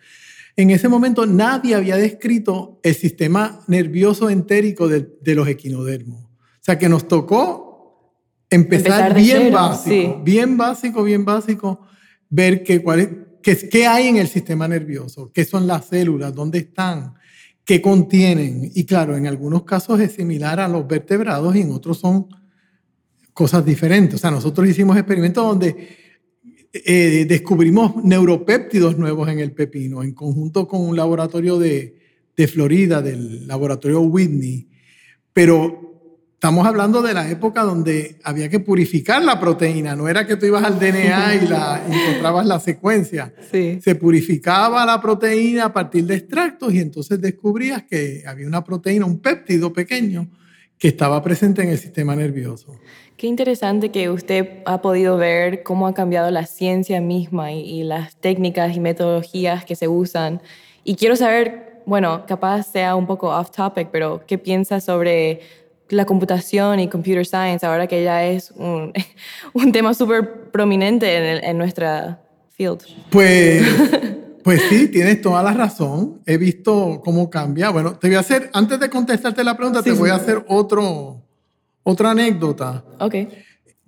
En ese momento nadie había descrito el sistema nervioso entérico de, los equinodermos. O sea, que nos tocó empezar, bien básico, bien básico, bien básico, ver qué hay en el sistema nervioso, qué son las células, dónde están, que contienen. Y claro, en algunos casos es similar a los vertebrados y en otros son cosas diferentes. O sea, nosotros hicimos experimentos donde eh, descubrimos neuropéptidos nuevos en el pepino, en conjunto con un laboratorio de Florida, del laboratorio Whitney. Pero Estamos hablando de la época donde había que purificar la proteína, no era que tú ibas al DNA y la encontrabas la secuencia. Se purificaba la proteína a partir de extractos y entonces descubrías que había una proteína, un péptido pequeño que estaba presente en el sistema nervioso. Qué interesante que usted ha podido ver cómo ha cambiado la ciencia misma y, y las técnicas y metodologías que se usan. Y quiero saber, bueno, capaz sea un poco off topic, pero ¿qué piensa sobre la computación y computer science, ahora que ya es un, un tema súper prominente en, en, nuestra field. Pues, pues sí, tienes toda la razón. He visto cómo cambia. Bueno, te voy a hacer, antes de contestarte la pregunta, te voy a hacer otro, otra anécdota. Ok.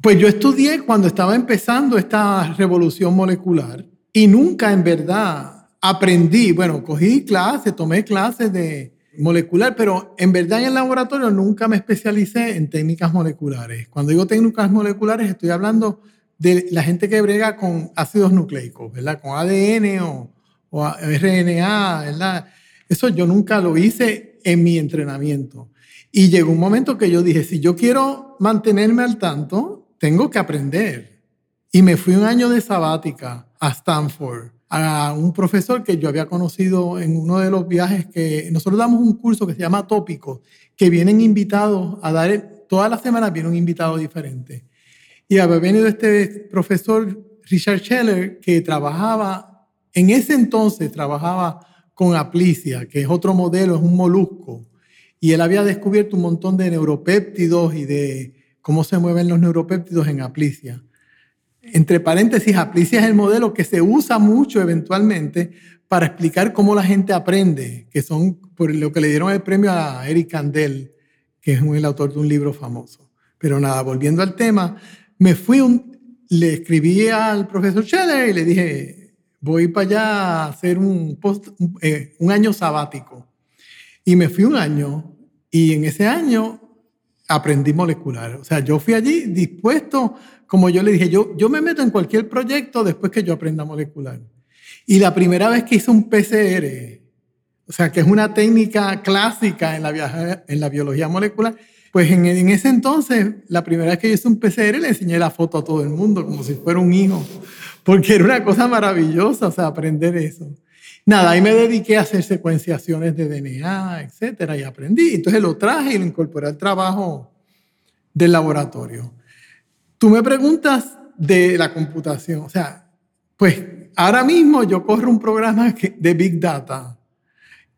Pues yo estudié cuando estaba empezando esta revolución molecular y nunca en verdad aprendí, bueno, cogí clases, tomé clases de molecular, pero en verdad en el laboratorio nunca me especialicé en técnicas moleculares. Cuando digo técnicas moleculares estoy hablando de la gente que brega con ácidos nucleicos, ¿verdad? Con ADN o, o RNA, ¿verdad? Eso yo nunca lo hice en mi entrenamiento. Y llegó un momento que yo dije, si yo quiero mantenerme al tanto, tengo que aprender. Y me fui un año de sabática a Stanford a un profesor que yo había conocido en uno de los viajes que nosotros damos un curso que se llama Tópico, que vienen invitados a dar, todas las semanas viene un invitado diferente. Y había venido este profesor Richard Scheller que trabajaba, en ese entonces trabajaba con Aplicia, que es otro modelo, es un molusco. Y él había descubierto un montón de neuropéptidos y de cómo se mueven los neuropéptidos en Aplicia. Entre paréntesis, Aplicia es el modelo que se usa mucho eventualmente para explicar cómo la gente aprende, que son por lo que le dieron el premio a Eric Kandel, que es el autor de un libro famoso. Pero nada, volviendo al tema, me fui, un, le escribí al profesor Scheller y le dije, voy para allá a hacer eh, un año sabático. Y me fui un año y en ese año aprendí molecular. O sea, yo fui allí dispuesto como yo le dije, yo, yo me meto en cualquier proyecto después que yo aprenda molecular. Y la primera vez que hice un PCR, o sea, que es una técnica clásica en la, en la biología molecular, pues en, en, ese entonces, la primera vez que yo hice un PCR, le enseñé la foto a todo el mundo, como si fuera un hijo, porque era una cosa maravillosa, o sea, aprender eso. Nada, ahí me dediqué a hacer secuenciaciones de DNA, etcétera, y aprendí. Entonces lo traje y lo incorporé al trabajo del laboratorio. Tú me preguntas de la computación, o sea, pues ahora mismo yo corro un programa de Big Data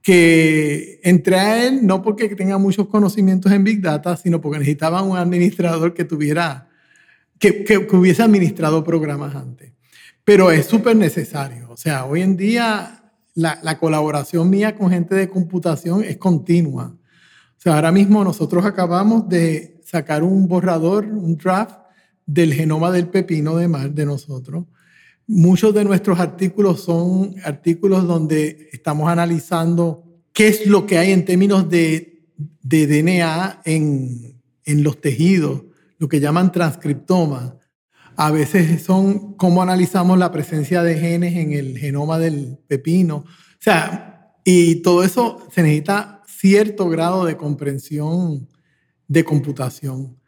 que entré a él no porque tenga muchos conocimientos en Big Data, sino porque necesitaba un administrador que tuviera, que, que, hubiese administrado programas antes. Pero es súper necesario. O sea, hoy en día la, la, colaboración mía con gente de computación es continua. O sea, ahora mismo nosotros acabamos de sacar un borrador, un draft del genoma del pepino de mar de nosotros. Muchos de nuestros artículos son artículos donde estamos analizando qué es lo que hay en términos de, de DNA en, en los tejidos, lo que llaman transcriptoma. A veces son cómo analizamos la presencia de genes en el genoma del pepino. O sea, y todo eso se necesita cierto grado de comprensión de computación.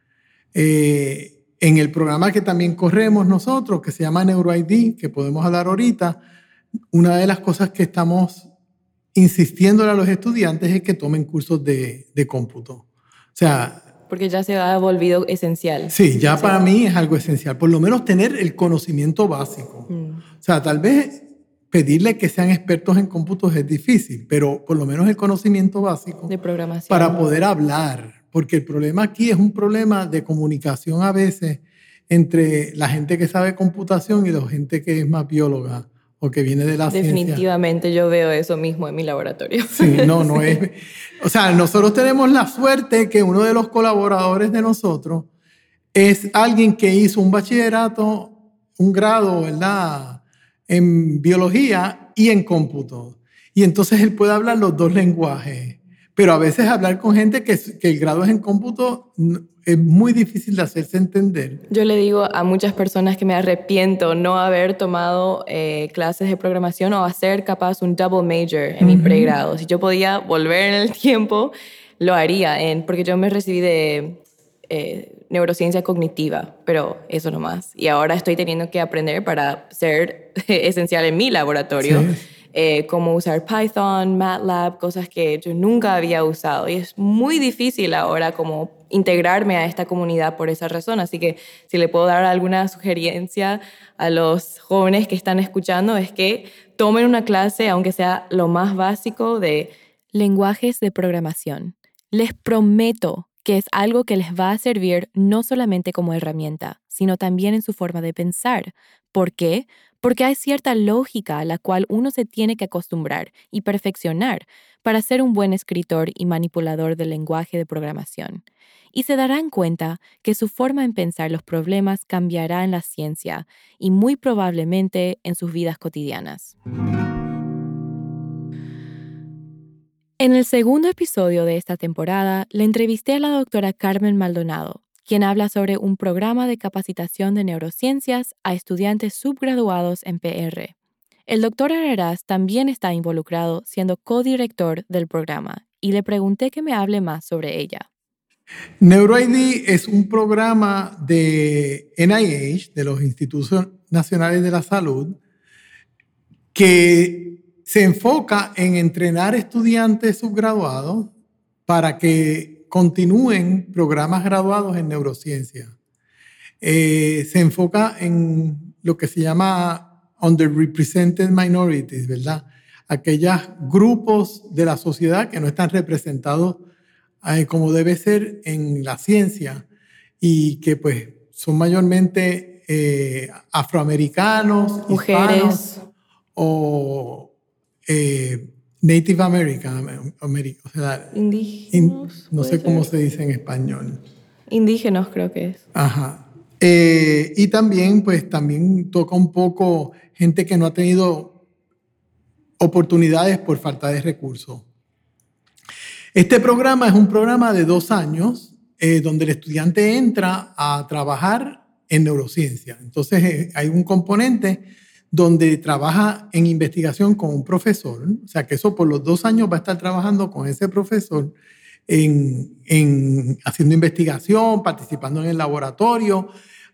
Eh, en el programa que también corremos nosotros, que se llama NeuroID, que podemos hablar ahorita, una de las cosas que estamos insistiendo a los estudiantes es que tomen cursos de, de cómputo. O sea... Porque ya se ha volvido esencial. Sí, ya para mí es algo esencial. Por lo menos tener el conocimiento básico. Mm. O sea, tal vez pedirle que sean expertos en cómputos es difícil, pero por lo menos el conocimiento básico. De programación. Para poder hablar porque el problema aquí es un problema de comunicación a veces entre la gente que sabe computación y la gente que es más bióloga o que viene de la ciencia. Definitivamente yo veo eso mismo en mi laboratorio. Sí, no, no es. O sea, nosotros tenemos la suerte que uno de los colaboradores de nosotros es alguien que hizo un bachillerato, un grado, ¿verdad? En biología y en cómputo. Y entonces él puede hablar los dos lenguajes pero a veces hablar con gente que, que el grado es en cómputo es muy difícil de hacerse entender. Yo le digo a muchas personas que me arrepiento no haber tomado eh, clases de programación o hacer capaz un double major en mi pregrado. Si yo podía volver en el tiempo, lo haría, en, porque yo me recibí de eh, neurociencia cognitiva, pero eso no más. Y ahora estoy teniendo que aprender para ser esencial en mi laboratorio. Sí eh, cómo usar Python, MATLAB, cosas que yo nunca había usado. Y es muy difícil ahora como integrarme a esta comunidad por esa razón. Así que si le puedo dar alguna sugerencia a los jóvenes que están escuchando es que tomen una clase, aunque sea lo más básico, de lenguajes de programación. Les prometo que es algo que les va a servir no solamente como herramienta, sino también en su forma de pensar. ¿Por qué? Porque hay cierta lógica a la cual uno se tiene que acostumbrar y perfeccionar para ser un buen escritor y manipulador del lenguaje de programación. Y se darán cuenta que su forma en pensar los problemas cambiará en la ciencia y muy probablemente en sus vidas cotidianas. En el segundo episodio de esta temporada, le entrevisté a la doctora Carmen Maldonado, quien habla sobre un programa de capacitación de neurociencias a estudiantes subgraduados en PR. El doctor Araraz también está involucrado siendo codirector del programa y le pregunté que me hable más sobre ella. NeuroID es un programa de NIH, de los Institutos Nacionales de la Salud, que se enfoca en entrenar estudiantes subgraduados para que continúen programas graduados en neurociencia. Eh, se enfoca en lo que se llama underrepresented minorities, ¿verdad? Aquellos grupos de la sociedad que no están representados eh, como debe ser en la ciencia y que pues son mayormente eh, afroamericanos, mujeres o eh, Native American, o sea, indígenas. no sé cómo se dice en español. Indígenas creo que es. Ajá. Eh, y también, pues, también toca un poco gente que no ha tenido oportunidades por falta de recursos. Este programa es un programa de dos años eh, donde el estudiante entra a trabajar en neurociencia. Entonces, hay un componente donde trabaja en investigación con un profesor, o sea que eso por los dos años va a estar trabajando con ese profesor en, haciendo investigación, participando en el laboratorio,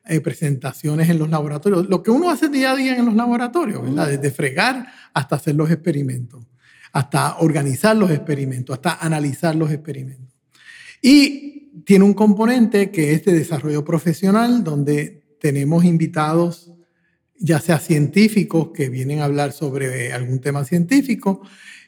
eh, presentaciones en los laboratorios, lo que uno hace día a día en los laboratorios, ¿verdad? Desde fregar hasta hacer los experimentos, hasta organizar los experimentos, hasta analizar los experimentos. Y tiene un componente que es de desarrollo profesional, donde tenemos invitados ya sea científicos que vienen a hablar sobre algún tema científico,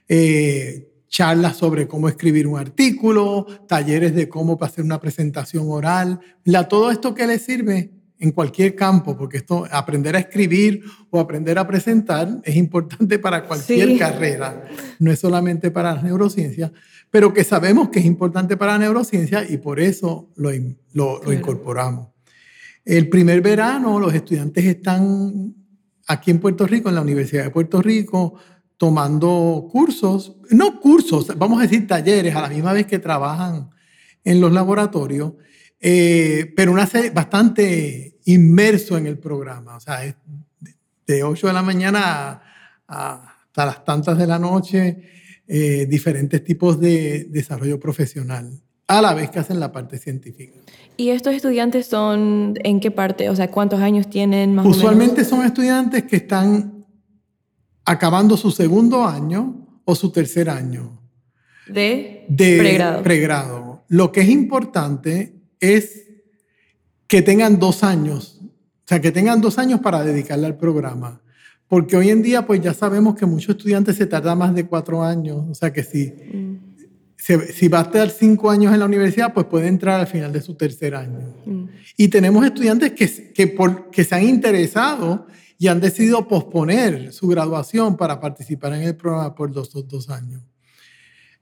eh, charlas sobre cómo escribir un artículo, talleres de cómo hacer una presentación oral, la, todo esto que le sirve en cualquier campo, porque esto, aprender a escribir o aprender a presentar es importante para cualquier carrera, no es solamente para las neurociencias, pero que sabemos que es importante para la neurociencia y por eso lo, lo incorporamos. El primer verano los estudiantes están aquí en Puerto Rico, en la Universidad de Puerto Rico, tomando cursos, no cursos, vamos a decir talleres, a la misma vez que trabajan en los laboratorios, eh, pero una serie bastante inmerso en el programa, o sea, de 8 de la mañana hasta las tantas de la noche, eh, diferentes tipos de desarrollo profesional a la vez que hacen la parte científica. ¿Y estos estudiantes son en qué parte? O sea, ¿cuántos años tienen más Usualmente o menos? son estudiantes que están acabando su segundo año o su tercer año. De, de pregrado. pregrado. Lo que es importante es que tengan dos años, o sea, que tengan dos años para dedicarle al programa. Porque hoy en día, pues ya sabemos que muchos estudiantes se tardan más de cuatro años. O sea, que si... Mm si va a estar cinco años en la universidad, pues puede entrar al final de su tercer año. Mm. Y tenemos estudiantes que, que, por, que se han interesado y han decidido posponer su graduación para participar en el programa por dos, dos años.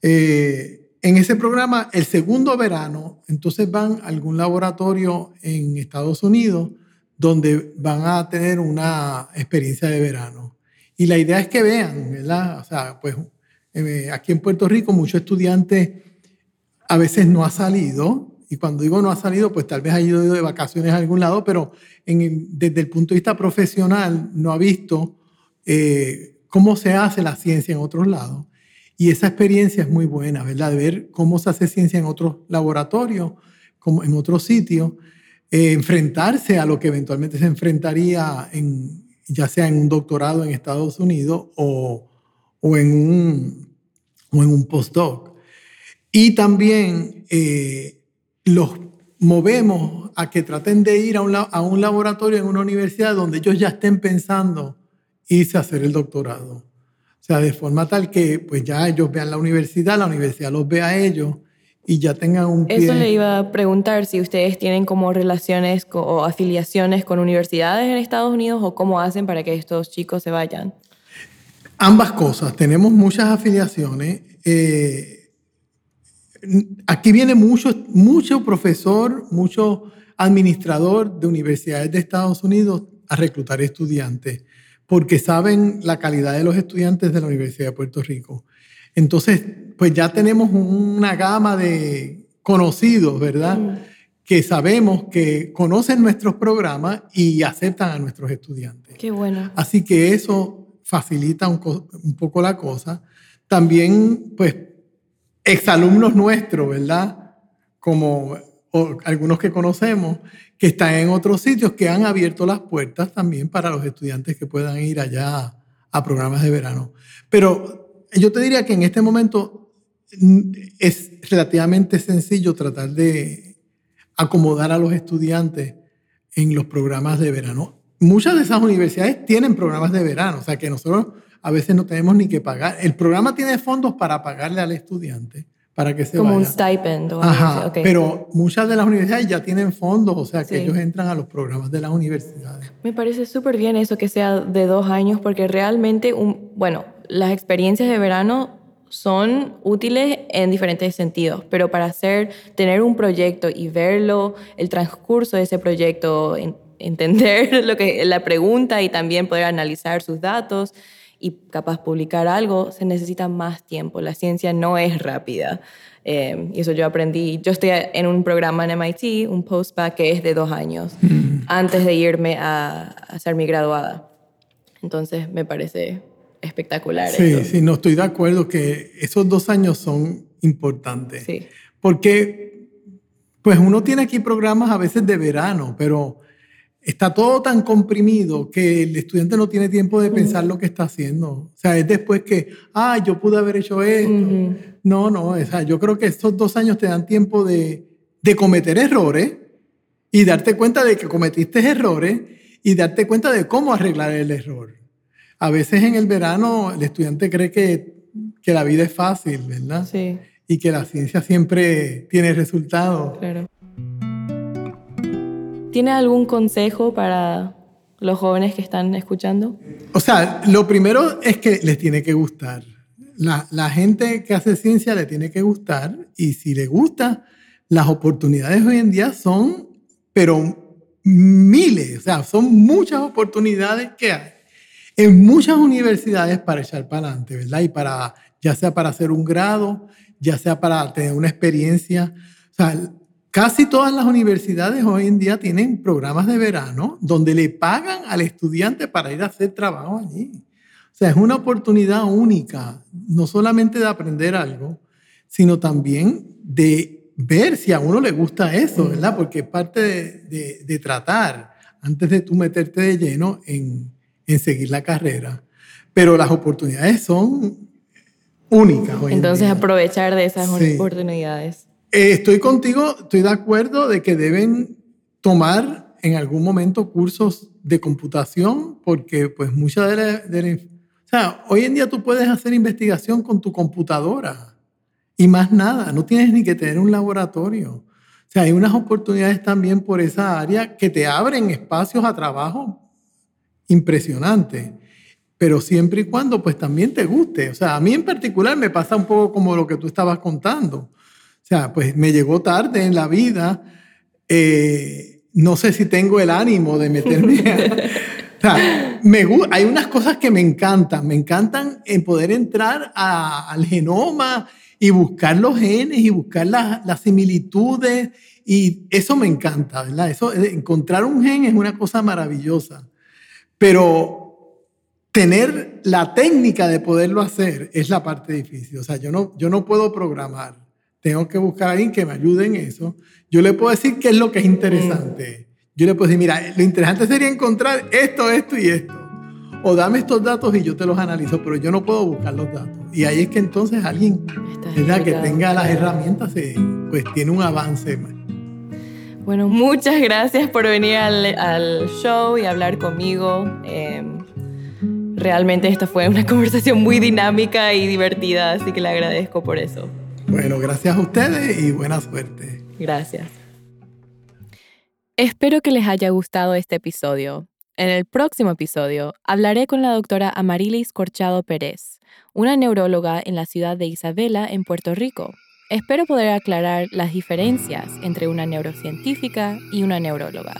Eh, en ese programa, el segundo verano, entonces van a algún laboratorio en Estados Unidos donde van a tener una experiencia de verano. Y la idea es que vean, ¿verdad? O sea, pues eh, aquí en Puerto Rico muchos estudiantes a veces no ha salido, y cuando digo no ha salido, pues tal vez ha ido de vacaciones a algún lado, pero desde el punto de vista profesional no ha visto eh, cómo se hace la ciencia en otros lados. Y esa experiencia es muy buena, ¿verdad? De ver cómo se hace ciencia en otros laboratorios, como en otros sitios, eh, enfrentarse a lo que eventualmente se enfrentaría en, ya sea en un doctorado en Estados Unidos o, o en un o en un postdoc. Y también eh, los movemos a que traten de ir a un, a un laboratorio en una universidad donde ellos ya estén pensando irse a hacer el doctorado. O sea, de forma tal que pues ya ellos vean la universidad, la universidad los ve a ellos y ya tengan un pie. Eso le iba a preguntar si ustedes tienen como relaciones o afiliaciones con universidades en Estados Unidos o cómo hacen para que estos chicos se vayan. Ambas cosas. Tenemos muchas afiliaciones. Eh, aquí viene mucho, mucho profesor, mucho administrador de universidades de Estados Unidos a reclutar estudiantes porque saben la calidad de los estudiantes de la Universidad de Puerto Rico. Entonces, pues ya tenemos una gama de conocidos, ¿verdad? Mm. Que sabemos que conocen nuestros programas y aceptan a nuestros estudiantes. Qué bueno. Así que eso facilita un, poco la cosa. También, pues, exalumnos nuestros, ¿verdad? Como algunos que conocemos, que están en otros sitios que han abierto las puertas también para los estudiantes que puedan ir allá a programas de verano. Pero yo te diría que en este momento mm, es relativamente sencillo tratar de acomodar a los estudiantes en los programas de verano. Muchas de esas universidades tienen programas de verano, o sea que nosotros a veces no tenemos ni que pagar. El programa tiene fondos para pagarle al estudiante para que se Como un stipend. O Ajá, pero muchas de las universidades ya tienen fondos, o sea que ellos entran a los programas de las universidades. Me parece súper bien eso que sea de dos años, porque realmente, un, bueno, las experiencias de verano son útiles en diferentes sentidos, pero para hacer, tener un proyecto y verlo, el transcurso de ese proyecto, entender lo que la pregunta y también poder analizar sus datos, y capaz publicar algo, se necesita más tiempo. La ciencia no es rápida. Eh, y eso yo aprendí. Yo estoy en un programa en MIT, un postback que es de dos años, mm. antes de irme a, hacer mi graduada. Entonces me parece espectacular. Sí, sí, no estoy de acuerdo que esos dos años son importantes. Sí. Porque, pues uno tiene aquí programas a veces de verano, pero está todo tan comprimido que el estudiante no tiene tiempo de pensar lo que está haciendo. O sea, es después que, ah, yo pude haber hecho esto. No, no, o sea, yo creo que estos dos años te dan tiempo de, de cometer errores y darte cuenta de que cometiste errores y darte cuenta de cómo arreglar el error. A veces en el verano el estudiante cree que, que la vida es fácil, ¿verdad? Sí. Y que la ciencia siempre tiene resultados. Claro. ¿Tiene algún consejo para los jóvenes que están escuchando? O sea, lo primero es que les tiene que gustar. La, gente que hace ciencia le tiene que gustar y si le gusta, las oportunidades hoy en día son, pero miles, o sea, son muchas oportunidades que hay en muchas universidades para echar para adelante, ¿verdad? Y para, ya sea para hacer un grado, ya sea para tener una experiencia. O sea, Casi todas las universidades hoy en día tienen programas de verano donde le pagan al estudiante para ir a hacer trabajo allí. O sea, es una oportunidad única, no solamente de aprender algo, sino también de ver si a uno le gusta eso, ¿verdad? Porque es parte de, tratar antes de tú meterte de lleno en, seguir la carrera. Pero las oportunidades son únicas. Hoy Entonces, aprovechar de esas oportunidades. Eh, estoy contigo, estoy de acuerdo de que deben tomar en algún momento cursos de computación, porque pues mucha de la, o sea, hoy en día tú puedes hacer investigación con tu computadora y más nada, no tienes ni que tener un laboratorio. O sea, hay unas oportunidades también por esa área que te abren espacios a trabajo impresionantes, pero siempre y cuando pues también te guste. O sea, a mí en particular me pasa un poco como lo que tú estabas contando. O sea, pues me llegó tarde en la vida. Eh, no sé si tengo el ánimo de meterme. o sea, me, hay unas cosas que me encantan. Me encantan en poder entrar al genoma y buscar los genes y buscar las similitudes. Y eso me encanta, ¿verdad? Eso, eh, encontrar un gen es una cosa maravillosa. Pero tener la técnica de poderlo hacer es la parte difícil. O sea, yo no, yo no puedo programar tengo que buscar a alguien que me ayude en eso. Yo le puedo decir qué es lo que es interesante. Yo le puedo decir, mira, lo interesante sería encontrar esto, esto y esto. O dame estos datos y yo te los analizo, pero yo no puedo buscar los datos. Y ahí es que entonces alguien que tenga las herramientas pues tiene un avance. Bueno, muchas gracias por venir al, show y hablar conmigo. Em, realmente esta fue una conversación muy dinámica y divertida, así que le agradezco por eso. Bueno, gracias a ustedes y buena suerte. Gracias. Espero que les haya gustado este episodio. En el próximo episodio hablaré con la doctora Amarilis Corchado Pérez, una neuróloga en la ciudad de Isabela, en Puerto Rico. Espero poder aclarar las diferencias entre una neurocientífica y una neuróloga.